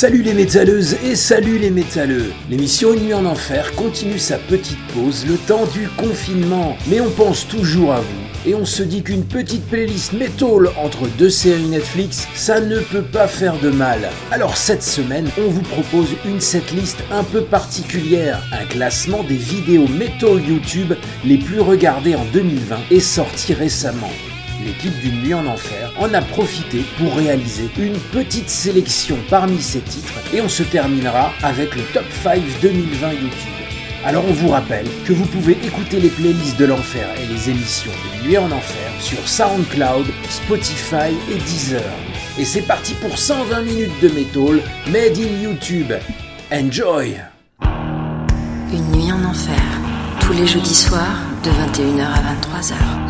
Salut les métalleuses et salut les métalleux. L'émission Une nuit en enfer continue sa petite pause le temps du confinement, mais on pense toujours à vous et on se dit qu'une petite playlist métal entre deux séries Netflix, ça ne peut pas faire de mal. Alors cette semaine, on vous propose une setlist un peu particulière, un classement des vidéos métal YouTube les plus regardées en 2020 et sorties récemment l'équipe d'une nuit en enfer en a profité pour réaliser une petite sélection parmi ses titres et on se terminera avec le top 5 2020 YouTube. Alors on vous rappelle que vous pouvez écouter les playlists de l'enfer et les émissions de Nuit en enfer sur SoundCloud, Spotify et Deezer. Et c'est parti pour 120 minutes de métal made in YouTube. Enjoy Une nuit en enfer, tous les jeudis soirs de 21h à 23h.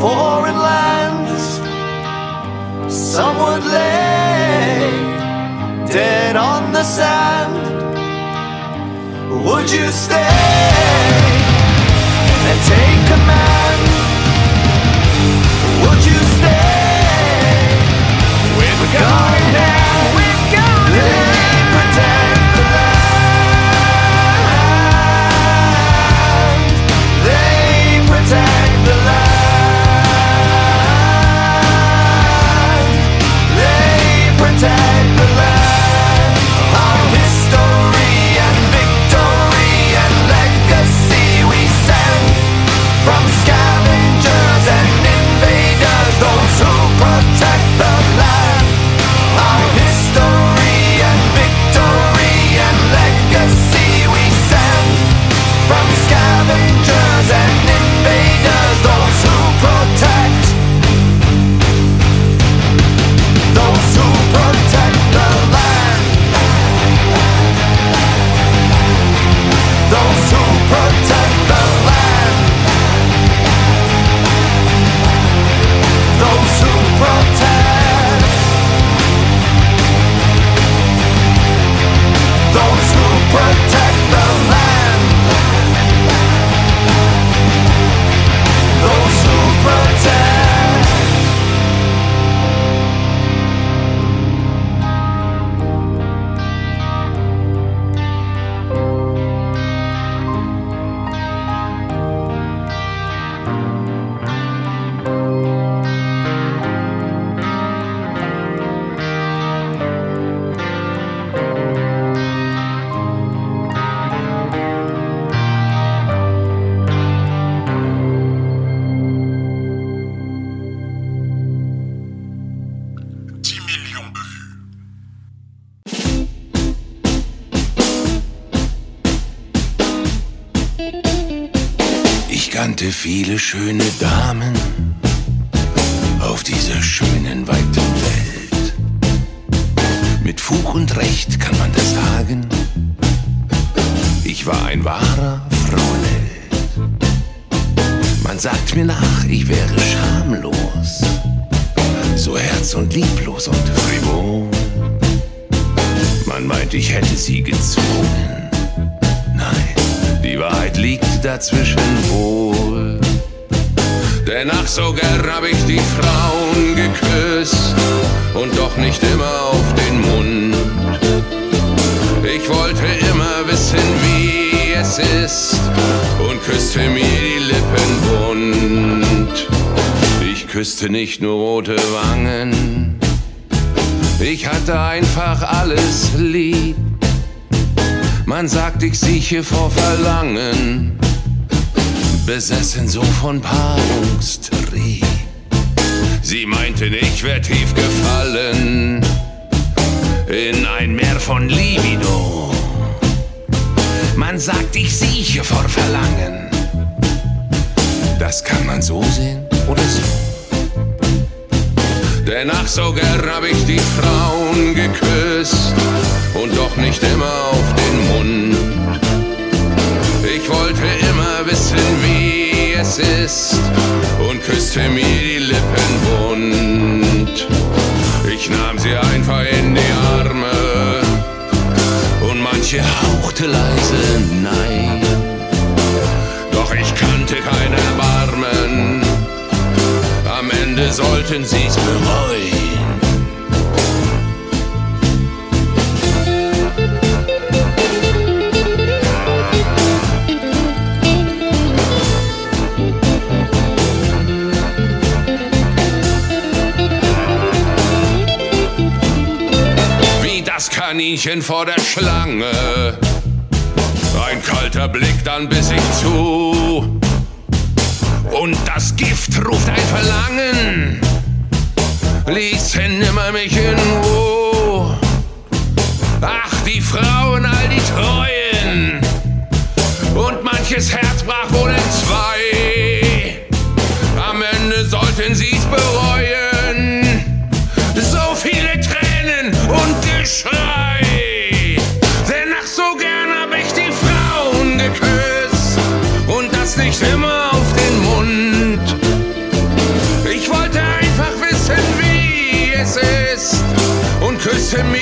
foreign lands. Some would lay dead on the sand. Would you stay and take command? Besessen so von Paarungstrieb. Sie meinten, ich wär tief gefallen in ein Meer von Libido. Man sagt, ich sieche vor Verlangen. Das kann man so sehen oder so. Denn ach, so gern hab ich die Frauen geküsst und doch nicht immer es ist und küsste mir die Lippen bunt. Ich nahm sie einfach in die Arme und manche hauchte leise Nein. Doch ich kannte kein Erbarmen, am Ende sollten sie's bereuen. Kaninchen vor der Schlange. Ein kalter Blick, dann biss ich zu. Und das Gift ruft ein Verlangen. Ließen nimmer mich in Ruhe. Ach, die Frauen, all die Treuen. Und manches Herz brach wohl in Und küsste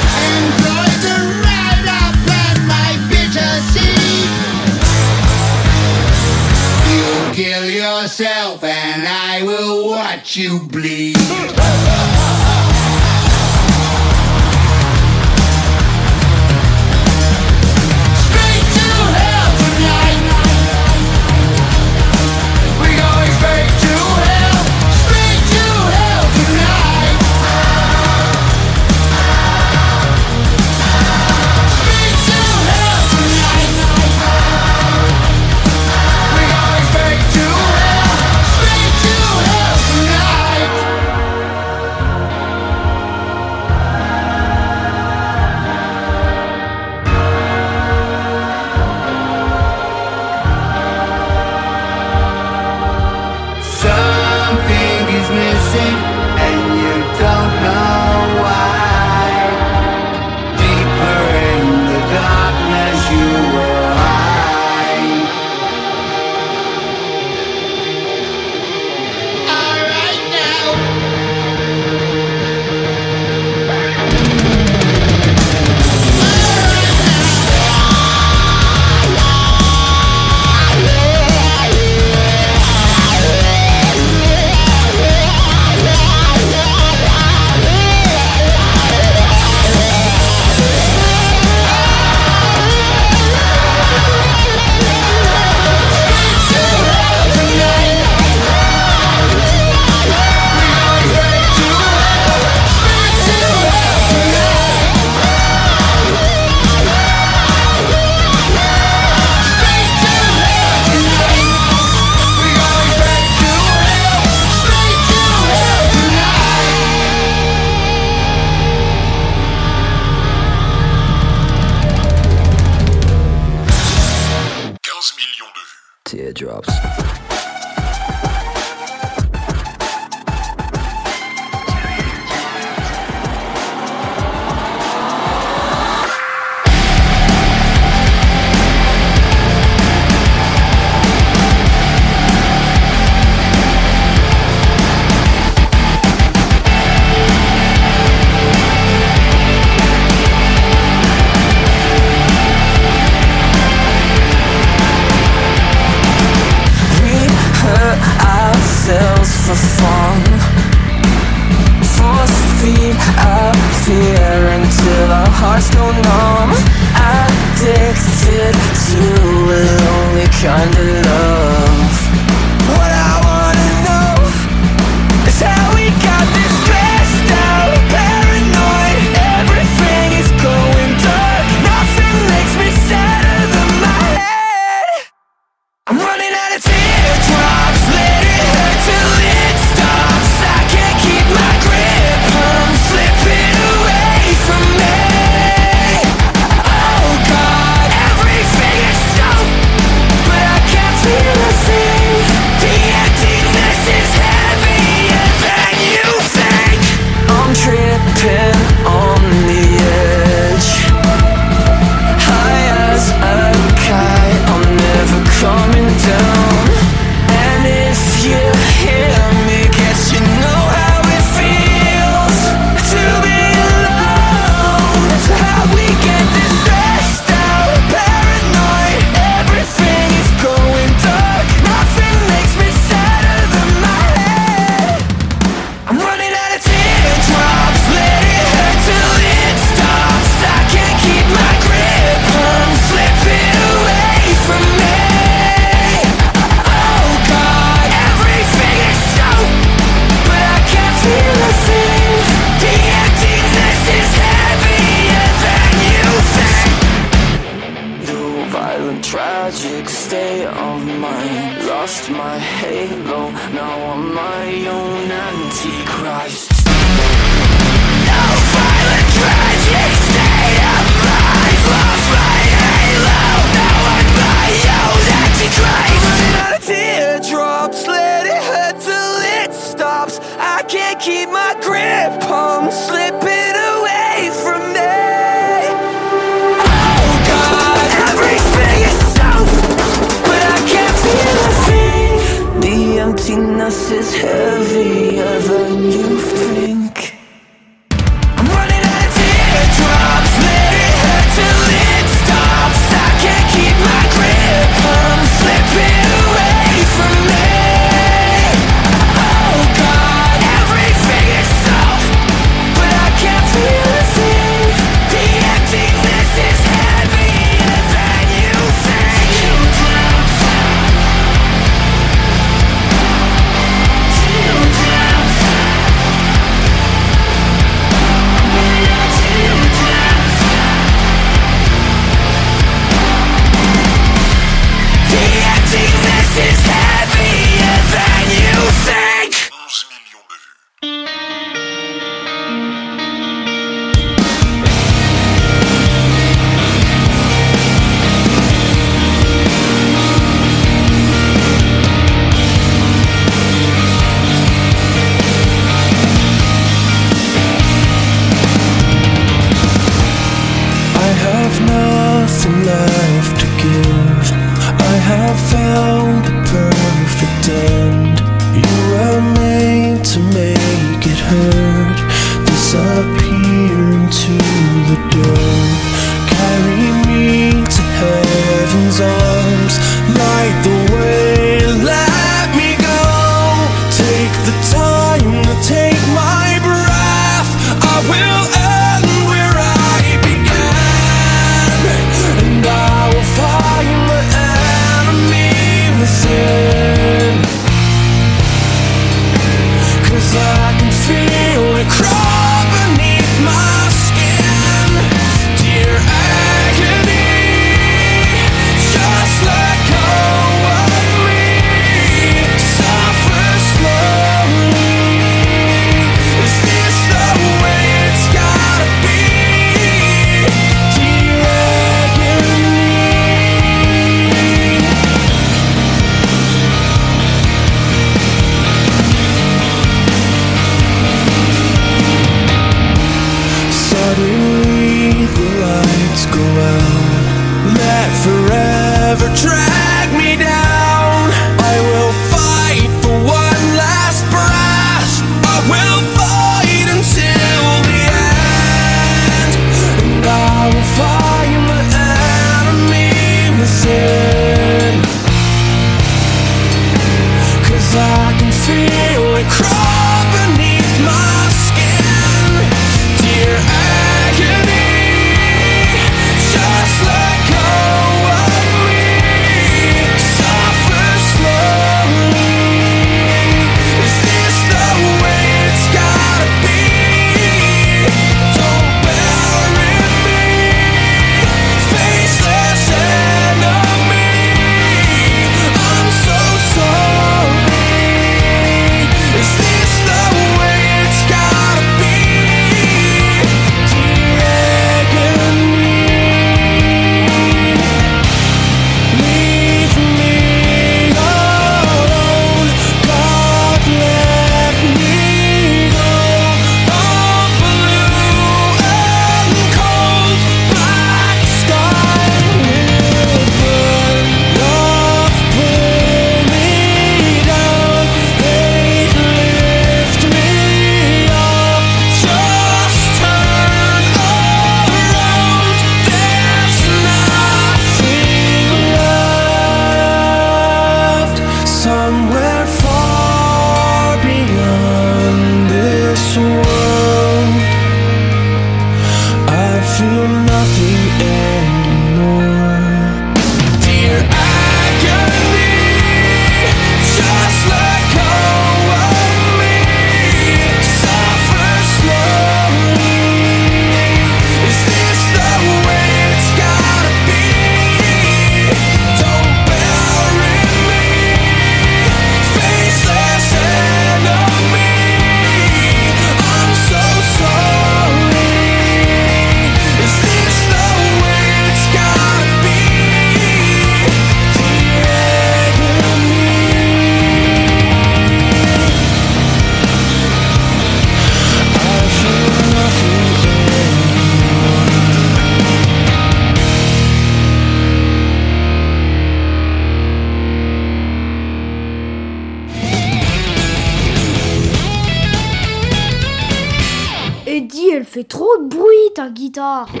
Elle fait trop de bruit ta guitare. 11,5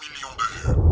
millions de vues.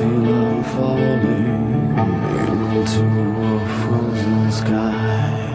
Feel I'm falling into a frozen sky.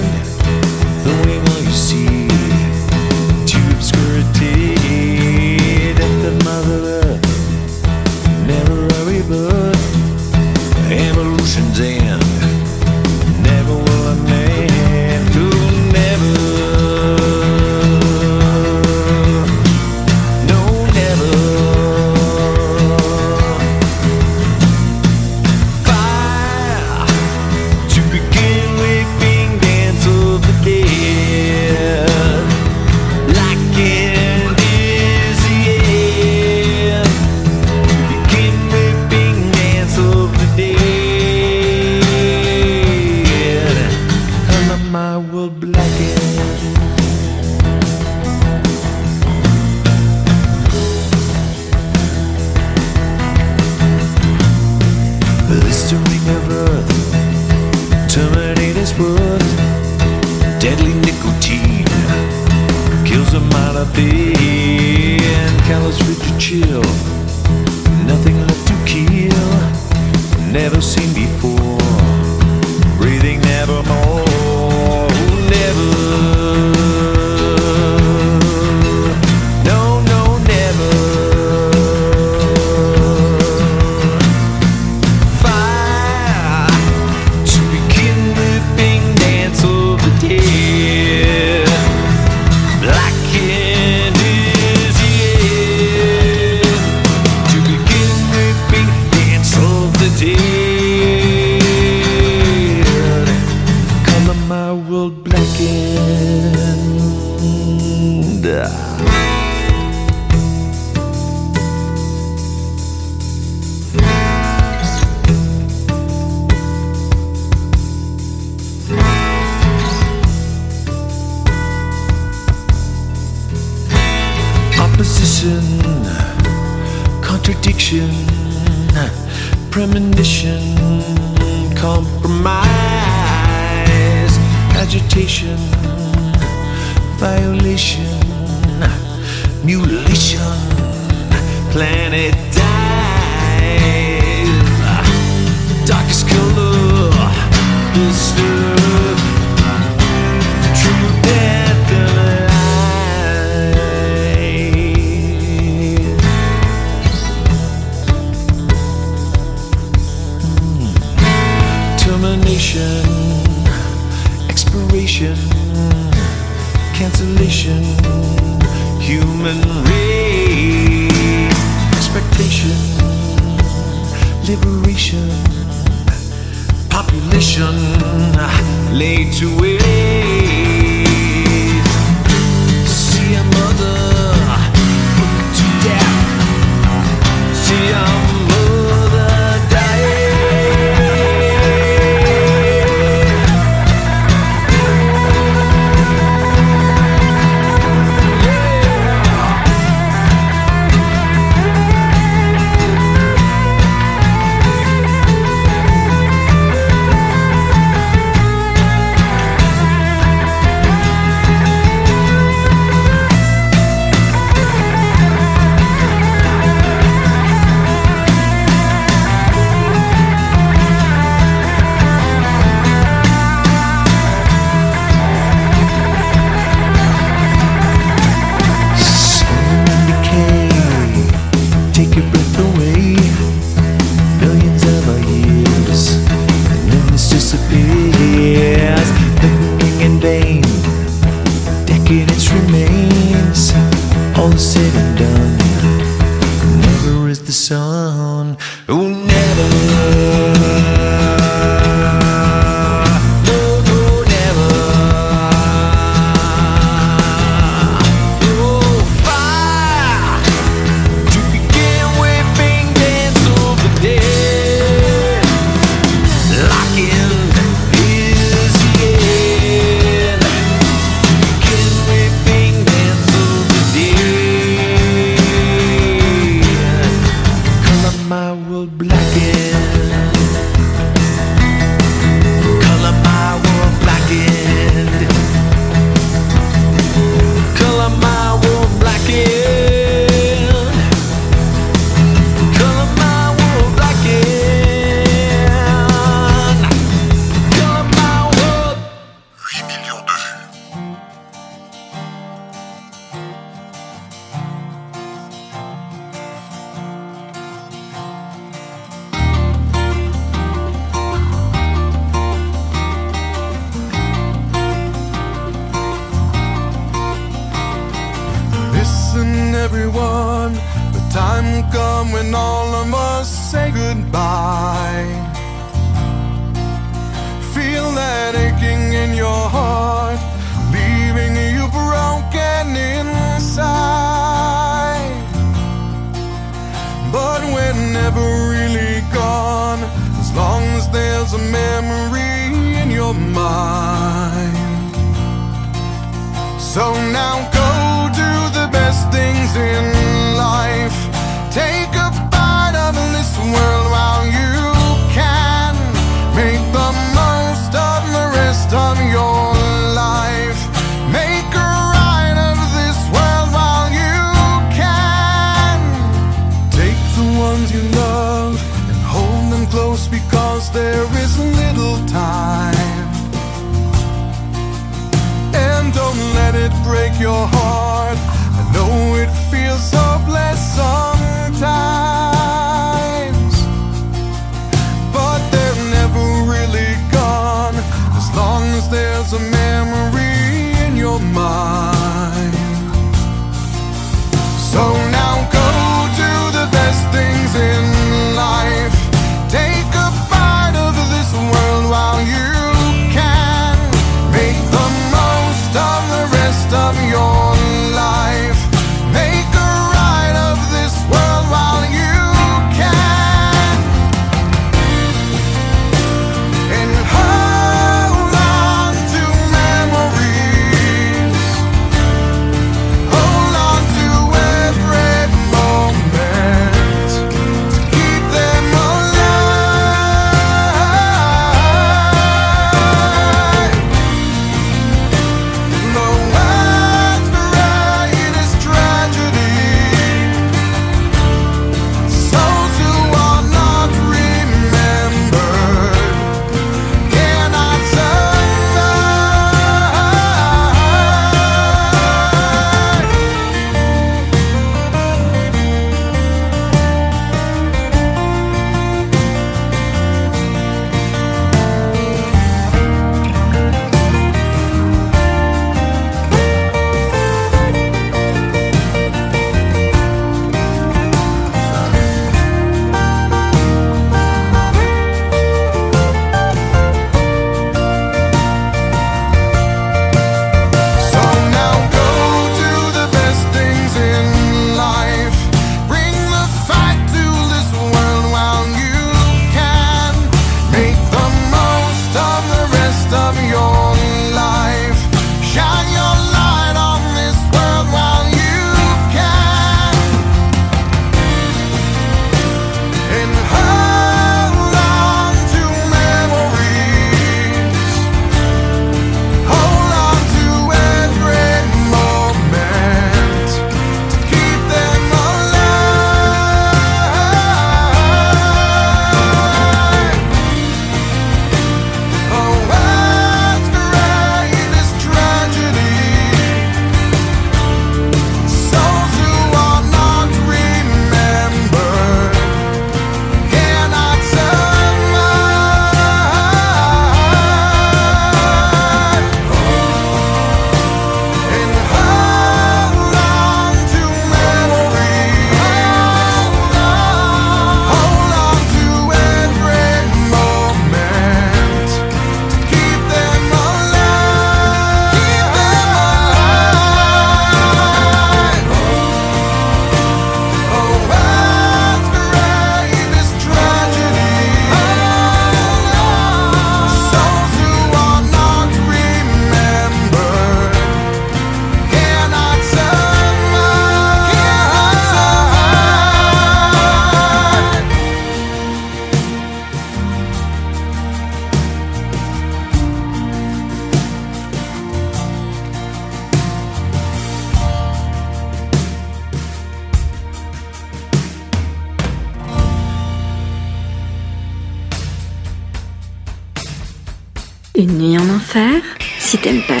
Si t'aimes pas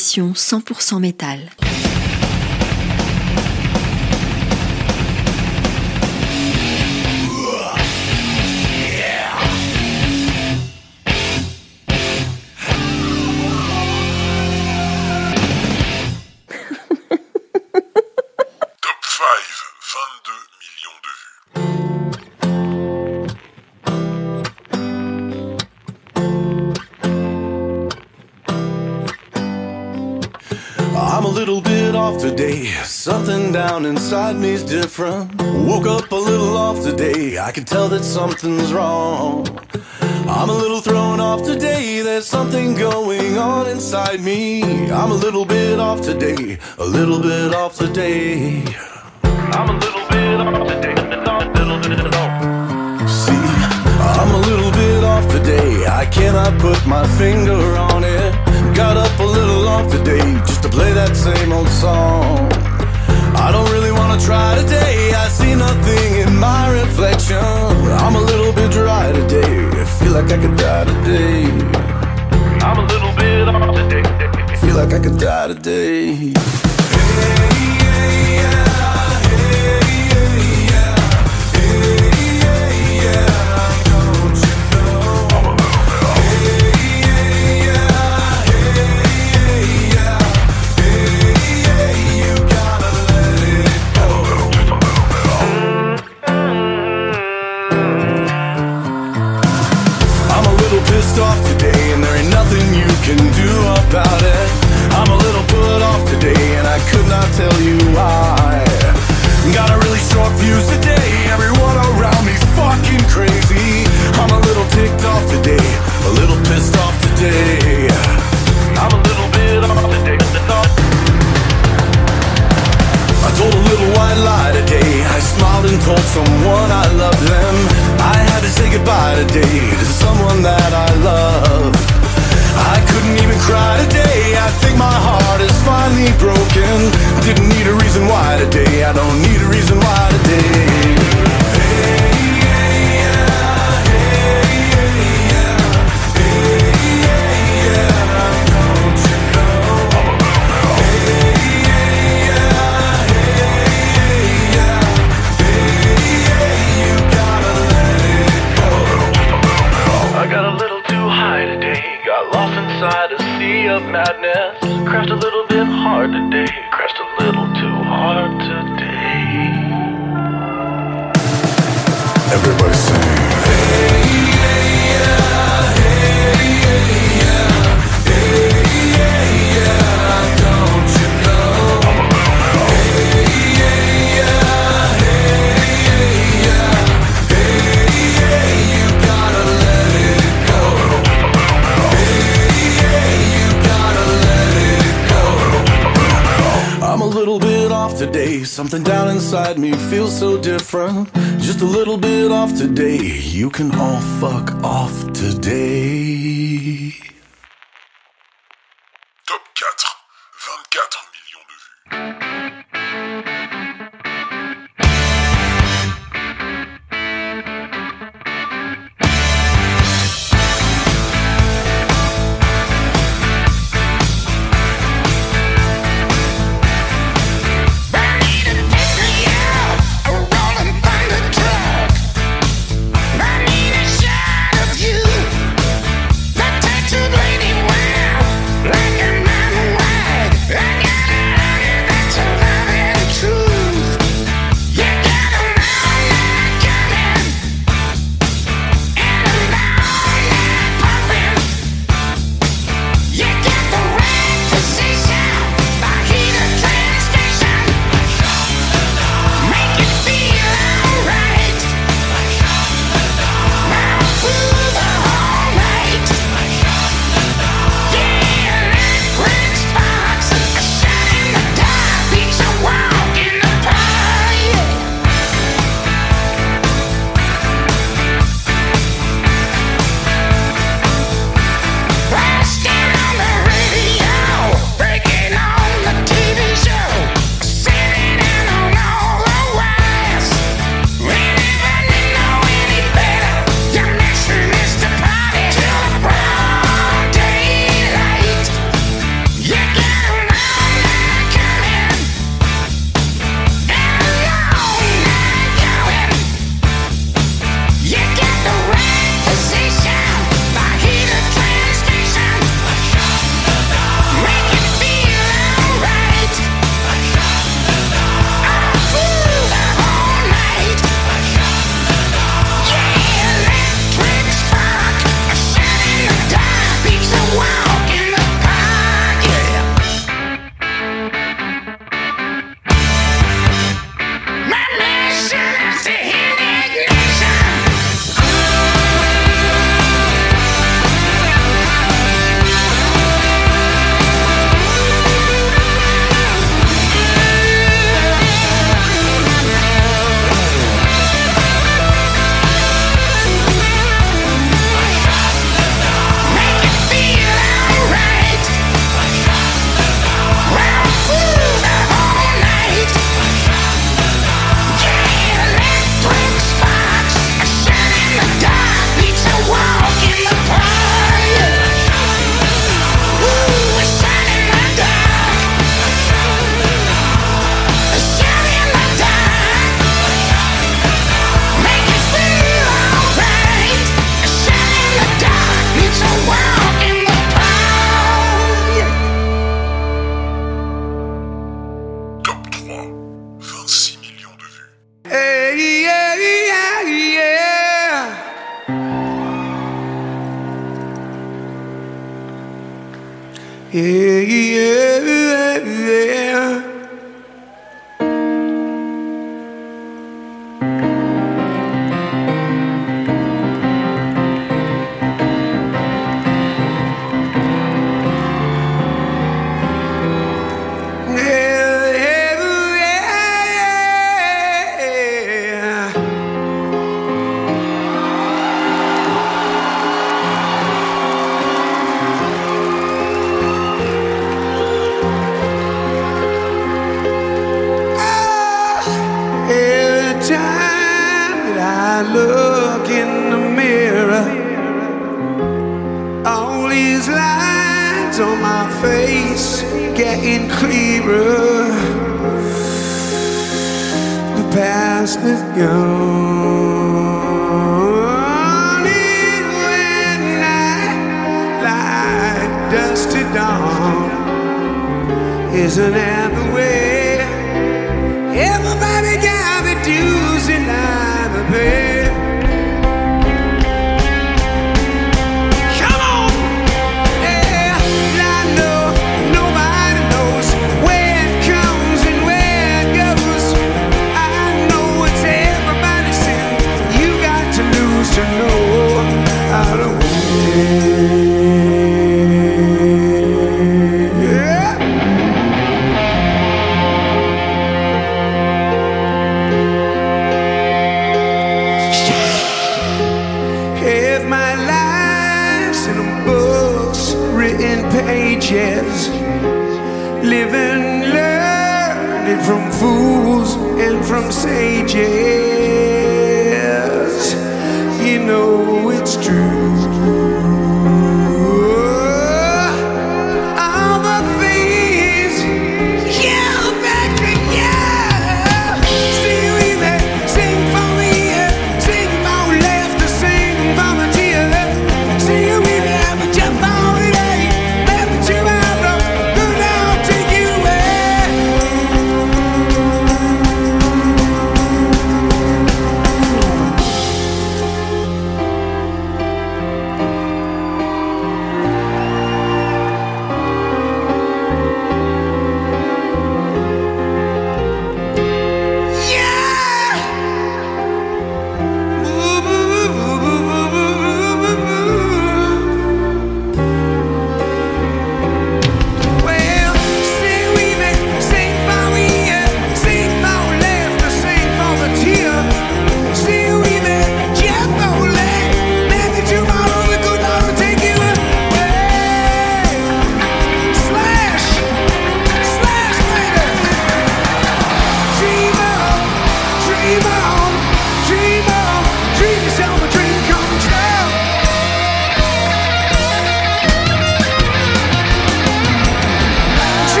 100% métal. Inside me's different. Woke up a little off today. I can tell that something's wrong. I'm a little thrown off today. There's something going on inside me. I'm a little bit off today. A little bit off today. I'm a little bit off today. See, I'm a little bit off today. I cannot put my finger on it. Got up a little off today just to play that same old song. I don't really wanna try today. I see nothing in my reflection. I'm a little bit dry today. I feel like I could die today. I'm a little bit off today. Feel like I could die today. Pissed off today, and there ain't nothing you can do about it. I'm a little put off today, and I could not tell you why. Got a really short fuse today, everyone around me's fucking crazy. I'm a little ticked off today, a little pissed off today. I'm a little bit off today. I told a little white lie today. I smiled and told someone I loved them. I had to say goodbye today to someone that I love. I couldn't even cry today. I think my heart is finally broken. Didn't need a reason why today. I don't need a reason why today. Today. Something down inside me feels so different. Just a little bit off today. You can all fuck off today.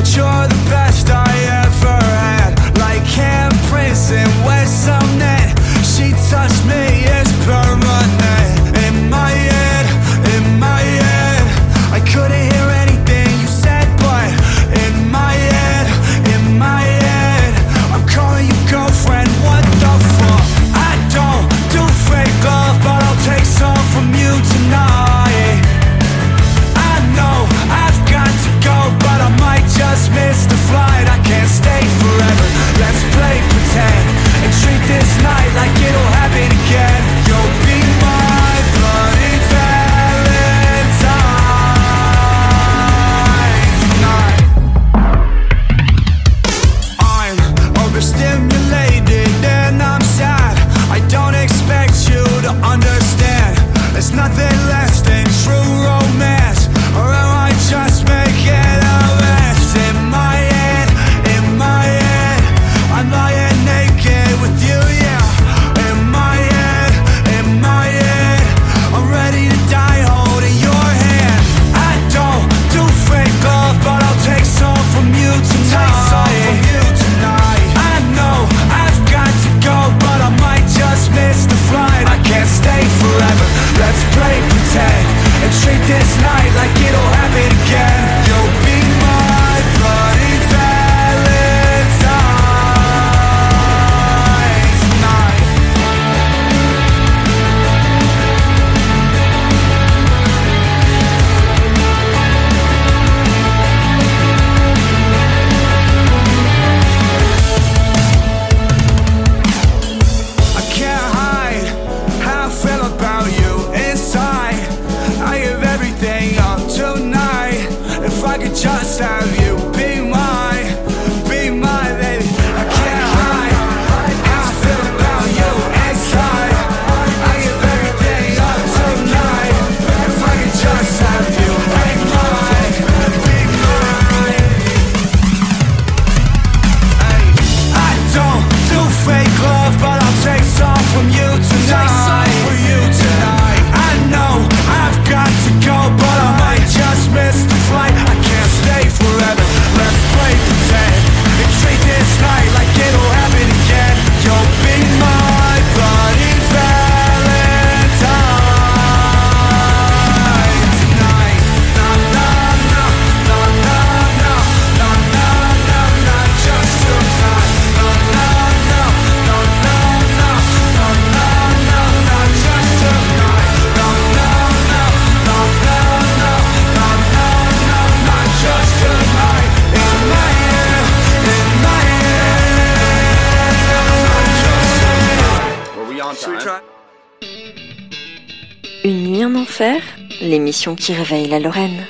But you're the best qui réveille la Lorraine.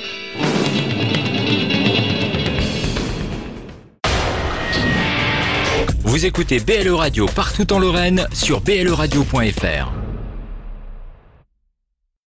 Vous écoutez BLE Radio partout en Lorraine sur bleradio.fr.